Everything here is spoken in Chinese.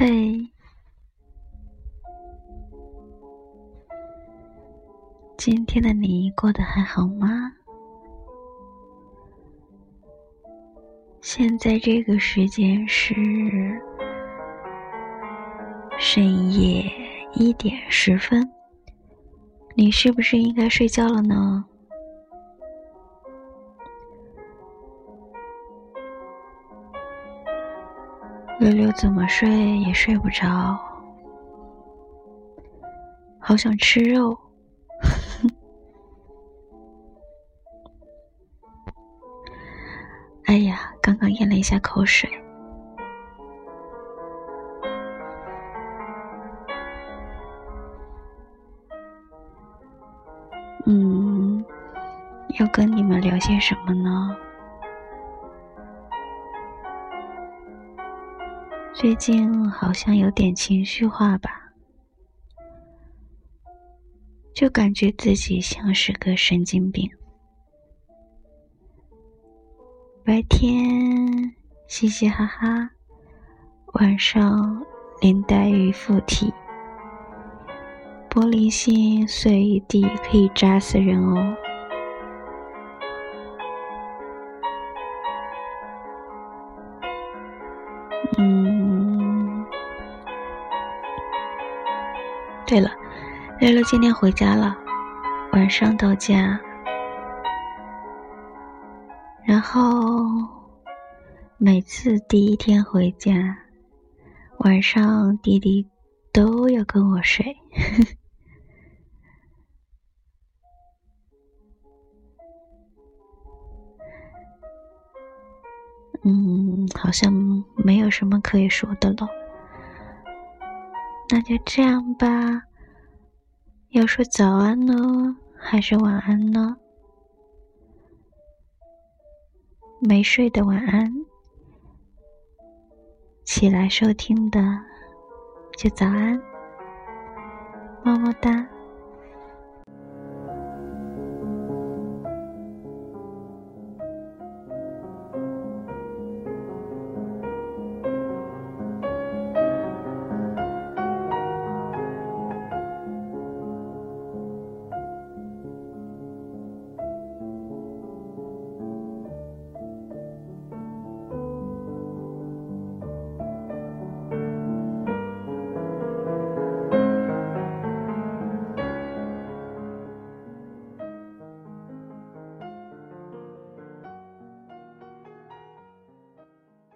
嘿，今天的你过得还好吗？现在这个时间是深夜一点十分，你是不是应该睡觉了呢？溜溜怎么睡也睡不着，好想吃肉。哎呀，刚刚咽了一下口水。嗯，要跟你们聊些什么呢？最近好像有点情绪化吧，就感觉自己像是个神经病。白天嘻嘻哈哈，晚上林黛玉附体，玻璃心碎一地可以扎死人哦。嗯。对了，乐乐今天回家了，晚上到家，然后每次第一天回家，晚上弟弟都要跟我睡。嗯，好像没有什么可以说的了。那就这样吧。要说早安呢，还是晚安呢？没睡的晚安，起来收听的就早安，么么哒。